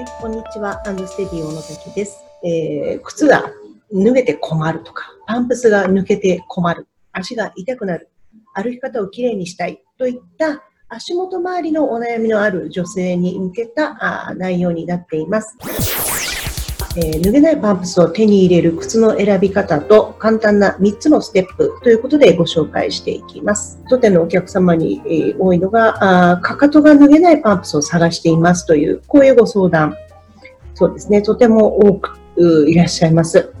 はい、こんにちは。アンドステディ小野崎です。えー、靴が脱げて困るとか、パンプスが抜けて困る、足が痛くなる、歩き方をきれいにしたいといった足元周りのお悩みのある女性に向けたあ内容になっています。えー、脱げないパンプスを手に入れる靴の選び方と簡単な3つのステップということでご紹介していきます。当店のお客様に、えー、多いのがあ、かかとが脱げないパンプスを探していますという、こういうご相談。そうですね、とても多くいらっしゃいます。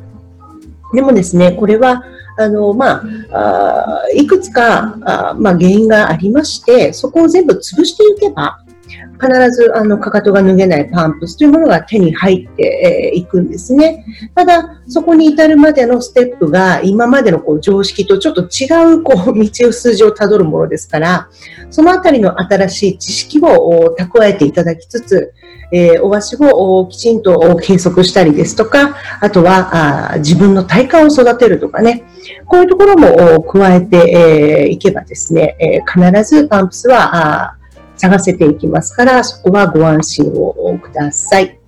でもですね、これは、あの、まあ、あいくつかあ、まあ、原因がありまして、そこを全部潰していけば、必ずあのかかとが脱げないパンプスというものが手に入っていくんですね。ただ、そこに至るまでのステップが今までのこう常識とちょっと違うこう道筋をたどるものですから、そのあたりの新しい知識を蓄えていただきつつ、えー、お足をきちんと計測したりですとか、あとはあ自分の体幹を育てるとかね、こういうところも加えて、えー、けばですね、えー、必ずパンプスは探せていきますから、そこはご安心をください。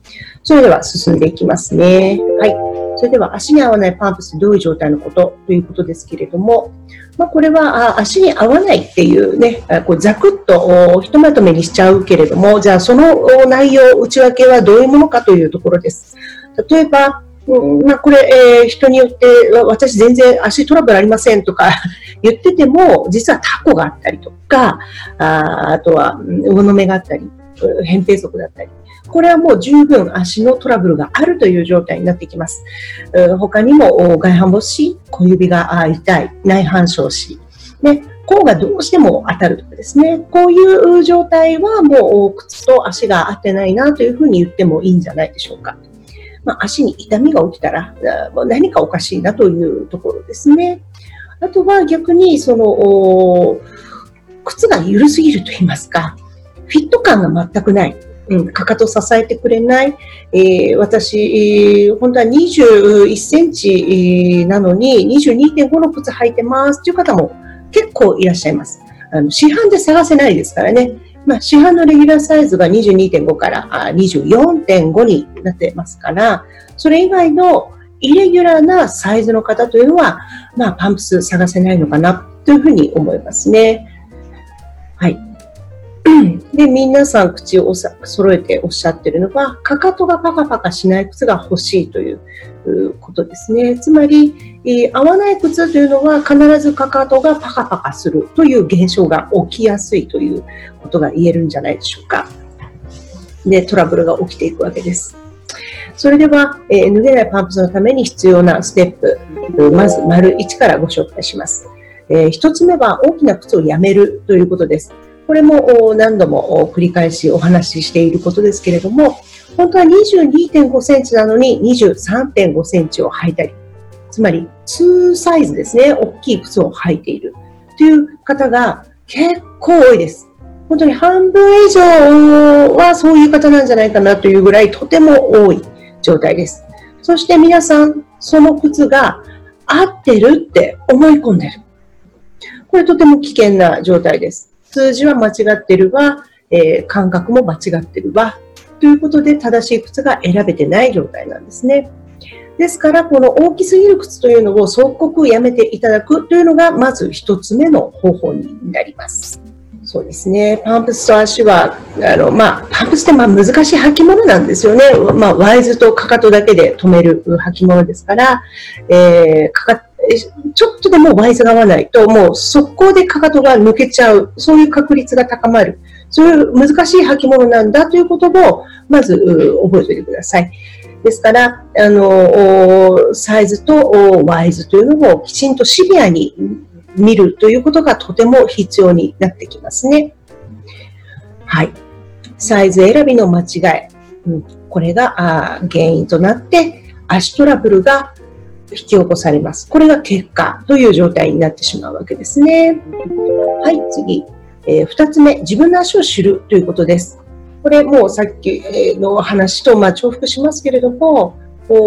それでは進んでいきますね。はい。それでは足に合わないパンプスどういう状態のことということですけれども、まあ、これは足に合わないっていうね、こうザクッとひとまとめにしちゃうけれども、じゃあその内容、内訳はどういうものかというところです。例えば、うんまあ、これ、えー、人によって、私全然足トラブルありませんとか 言ってても、実はタコがあったりとか、ああとは、魚の目があったり、扁平足だったり。これはもう十分足のトラブルがあるという状態になってきます。他にも外反母趾、小指が痛い、内反症趾、ね、甲がどうしても当たるとかですね、こういう状態はもう靴と足が合ってないなというふうに言ってもいいんじゃないでしょうか。まあ、足に痛みが起きたら何かおかしいなというところですね。あとは逆にその靴が緩すぎると言いますか、フィット感が全くない。うん、かかと支えてくれない。えー、私、本当は21センチなのに22.5の靴履いてますという方も結構いらっしゃいます。あの市販で探せないですからね。まあ、市販のレギュラーサイズが22.5から24.5になってますから、それ以外のイレギュラーなサイズの方というのは、まあ、パンプス探せないのかなというふうに思いますね。はい。で、皆さん口を揃えておっしゃってるのは、かかとがパカパカしない靴が欲しいということですね。つまり、えー、合わない靴というのは必ずかかとがパカパカするという現象が起きやすいということが言えるんじゃないでしょうか。で、トラブルが起きていくわけです。それでは、えー、脱げないパンプスのために必要なステップ、まず丸1からご紹介します。えー、1つ目は大きな靴をやめるということです。これも何度も繰り返しお話ししていることですけれども、本当は22.5センチなのに23.5センチを履いたり、つまり2サイズですね、大きい靴を履いているという方が結構多いです。本当に半分以上はそういう方なんじゃないかなというぐらいとても多い状態です。そして皆さん、その靴が合ってるって思い込んでる。これとても危険な状態です。数字は間違ってるわ、えー、感覚も間違ってるわ、ということで正しい靴が選べてない状態なんですね。ですから、この大きすぎる靴というのを即刻やめていただくというのが、まず一つ目の方法になります。そうですね。パンプスと足は、あの、まあ、パンプスってまあ難しい履物なんですよね。まあ、ワイズとかかとだけで止める履物ですから、えー、かかちょっとでもワイズが合わないと、もう速攻でかかとが抜けちゃう、そういう確率が高まる。そういう難しい履物なんだということを、まず覚えておいてください。ですから、あの、サイズとワイズというのをきちんとシビアに見るということがとても必要になってきますね。はい。サイズ選びの間違い。うん、これがあ原因となって、足トラブルが引き起こされます。これが結果という状態になってしまうわけですね。はい、次。えー、2つ目、自分の足を知るということです。これもうさっきの話とまあ重複しますけれども、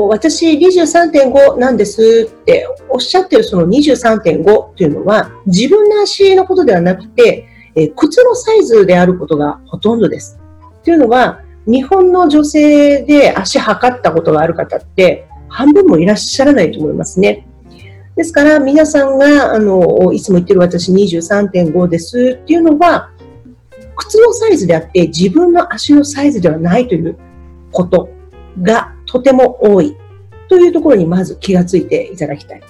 私23.5なんですっておっしゃってるその23.5というのは自分の足のことではなくて、え靴のサイズであることがほとんどです。というのは日本の女性で足測ったことがある方って半分もいらっしゃらないと思いますね。ですから皆さんがあのいつも言ってる私23.5ですっていうのは靴のサイズであって自分の足のサイズではないということがとても多いというところにまず気がついていただきたい。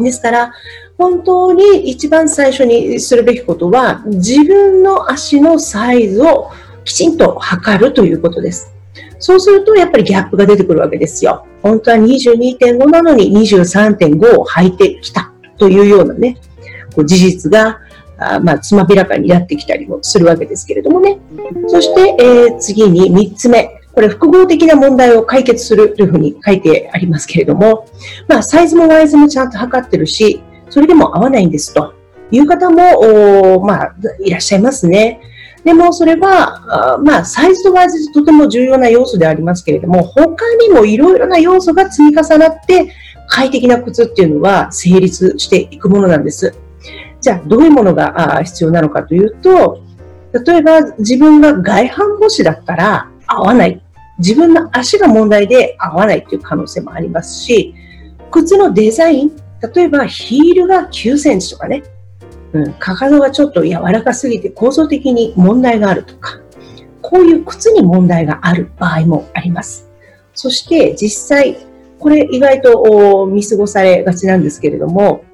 ですから、本当に一番最初にするべきことは、自分の足のサイズをきちんと測るということです。そうすると、やっぱりギャップが出てくるわけですよ。本当は22.5なのに23.5を履いてきたというようなね、事実があまあ、つまびらかになってきたりもするわけですけれどもね。そして、えー、次に3つ目。これ、複合的な問題を解決するというふうに書いてありますけれども、まあ、サイズもワイズもちゃんと測ってるし、それでも合わないんですという方も、まあ、いらっしゃいますね。でもそれは、まあ、サイズとワイズとても重要な要素でありますけれども、他にもいろいろな要素が積み重なって、快適な靴っていうのは成立していくものなんです。じゃあ、どういうものが必要なのかというと、例えば自分が外反母趾だったら合わない。自分の足が問題で合わないという可能性もありますし、靴のデザイン、例えばヒールが9センチとかね、うん、かかとがちょっと柔らかすぎて構造的に問題があるとか、こういう靴に問題がある場合もあります。そして実際、これ意外と見過ごされがちなんですけれども、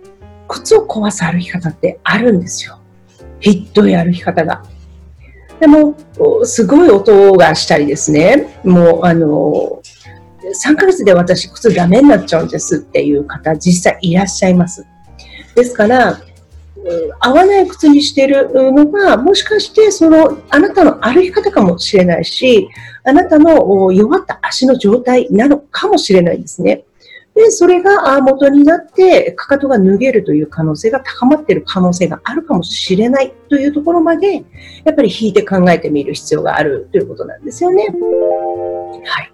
靴を壊す歩き方ってあるんですよ。ひどい歩き方が。でも、すごい音がしたりですね、もう、あの、3ヶ月で私靴ダメになっちゃうんですっていう方実際いらっしゃいます。ですから、合わない靴にしてるのは、もしかしてそのあなたの歩き方かもしれないし、あなたの弱った足の状態なのかもしれないですね。で、それが元になって、かかとが脱げるという可能性が高まっている可能性があるかもしれないというところまで、やっぱり引いて考えてみる必要があるということなんですよね。はい。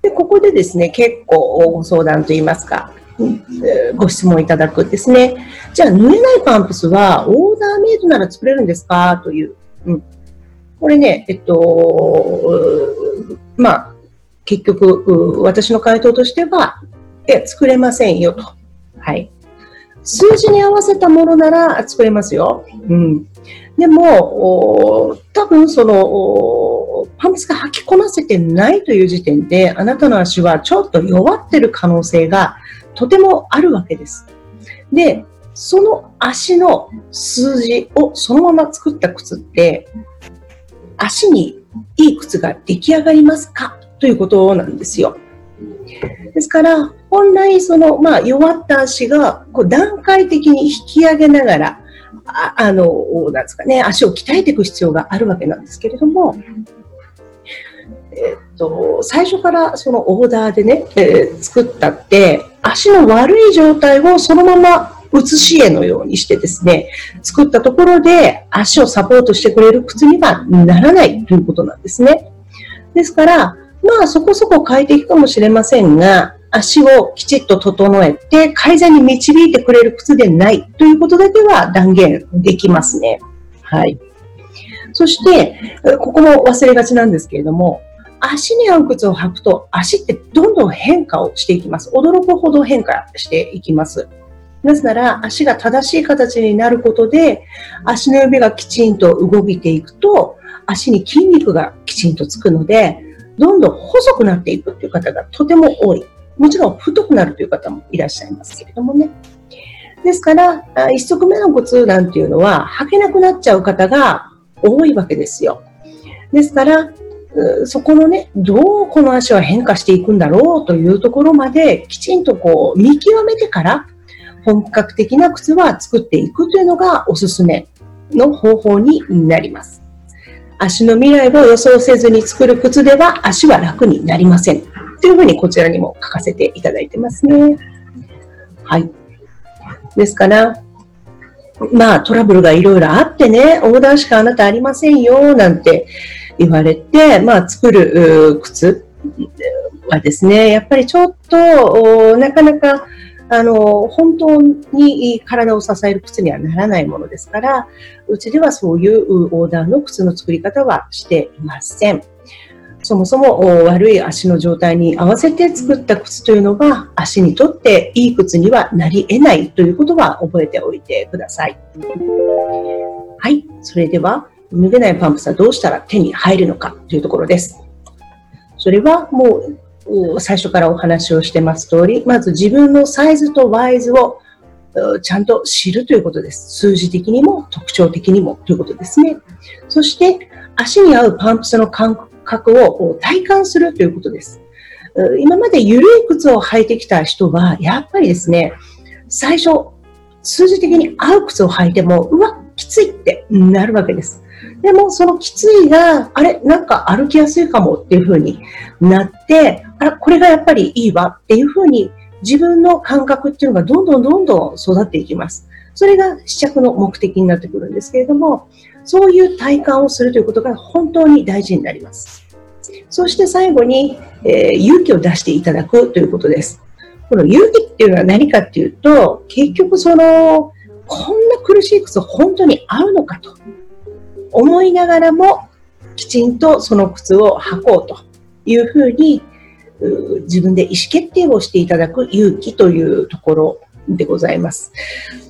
で、ここでですね、結構ご相談といいますか、ご質問いただくですね。じゃあ、縫えないパンプスはオーダーメイドなら作れるんですか？という。うん。これね、えっと、まあ、結局、私の回答としては、え、作れませんよと。はい。数字に合わせたものなら作れますよ。うん。でも、多分その、パンツが履きこなせてないという時点で、あなたの足はちょっと弱ってる可能性がとてもあるわけです。で、その足の数字をそのまま作った靴って、足にいい靴が出来上がりますか？ということなんですよ。ですから、本来その、まあ、弱った足がこう段階的に引き上げながら、ああの、なんですかね、足を鍛えていく必要があるわけなんですけれども、えっと、最初からそのオーダーでね、えー、作ったって、足の悪い状態をそのまま写し絵のようにしてですね、作ったところで足をサポートしてくれる靴にはならないということなんですね。ですから、まあそこそこ快適かもしれませんが、足をきちっと整えて改善に導いてくれる靴でないということだけは断言できますね。はい。そして、ここも忘れがちなんですけれども、足に合う靴を履くと足ってどんどん変化をしていきます。驚くほど変化していきます。なぜなら足が正しい形になることで足の指がきちんと動いていくと足に筋肉がきちんとつくのでどんどん細くなっていくという方がとても多い。もちろん太くなるという方もいらっしゃいますけれどもね。ですから、一足目の靴なんていうのは履けなくなっちゃう方が多いわけですよ。ですから、そこのね、どうこの足は変化していくんだろうというところまできちんとこう見極めてから本格的な靴は作っていくというのがおすすめの方法になります。足の未来を予想せずに作る靴では足は楽になりません。というふうにこちらにも書かせていただいてますね。はい。ですから、まあトラブルがいろいろあってね、オーダーしかあなたありませんよ、なんて言われて、まあ作る靴はですね、やっぱりちょっと、なかなかあの、本当に体を支える靴にはならないものですから、うちではそういうオーダーの靴の作り方はしていません。そもそも悪い足の状態に合わせて作った靴というのが足にとっていい靴にはなり得ないということは覚えておいてください。はい。それでは、脱げないパンプスはどうしたら手に入るのかというところです。それはもう最初からお話をしてます通り、まず自分のサイズとワイズをちゃんと知るということです。数字的にも特徴的にもということですね。そして足に合うパンプスの感覚を体感するということです。今まで緩い靴を履いてきた人は、やっぱりですね、最初、数字的に合う靴を履いても、うわ、きついってなるわけです。でも、そのきついが、あれ、なんか歩きやすいかもっていう風になって、あら、これがやっぱりいいわっていう風に自分の感覚っていうのがどんどんどんどん育っていきます。それが試着の目的になってくるんですけれども、そういう体感をするということが本当に大事になります。そして最後に、えー、勇気を出していただくということです。この勇気っていうのは何かっていうと、結局その、こんな苦しい靴本当に合うのかと思いながらも、きちんとその靴を履こうというふうに、自分で意思決定をしていただく勇気というところでございます。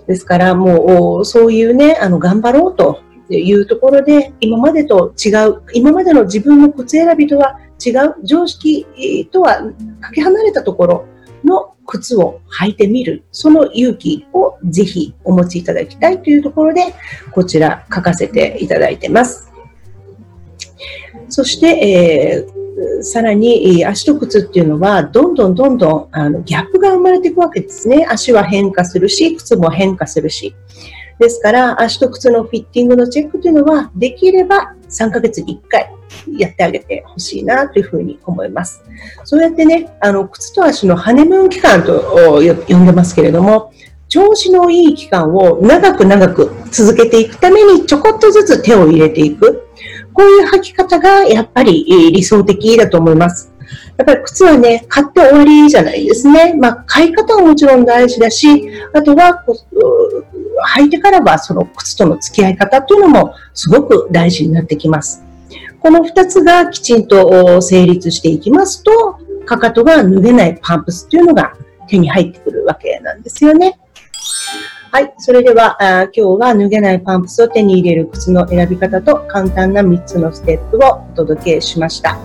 ですからもうそういうね、あの頑張ろうというところで、今までと違う、今までの自分の靴選びとは違う、常識とはかけ離れたところの靴を履いてみる、その勇気をぜひお持ちいただきたいというところで、こちら書かせていただいてます。そして、えー、さらに足と靴っていうのは、どんどんどんどんあのギャップが生まれていくわけですね。足は変化するし、靴も変化するし。ですから、足と靴のフィッティングのチェックというのは、できれば3ヶ月に1回やってあげてほしいなというふうに思います。そうやってね、あの、靴と足のハネムーン期間と呼んでますけれども、調子のいい期間を長く長く続けていくためにちょこっとずつ手を入れていく。こういう履き方がやっぱり理想的だと思います。やっぱり靴はね、買って終わりじゃないですね。まあ、買い方はもちろん大事だし、あとは、履いてからはその靴との付き合い方というのもすごく大事になってきます。この2つがきちんと成立していきますと、かかとが脱げないパンプスというのが手に入ってくるわけなんですよね。はい。それでは、今日は脱げないパンプスを手に入れる靴の選び方と簡単な3つのステップをお届けしました。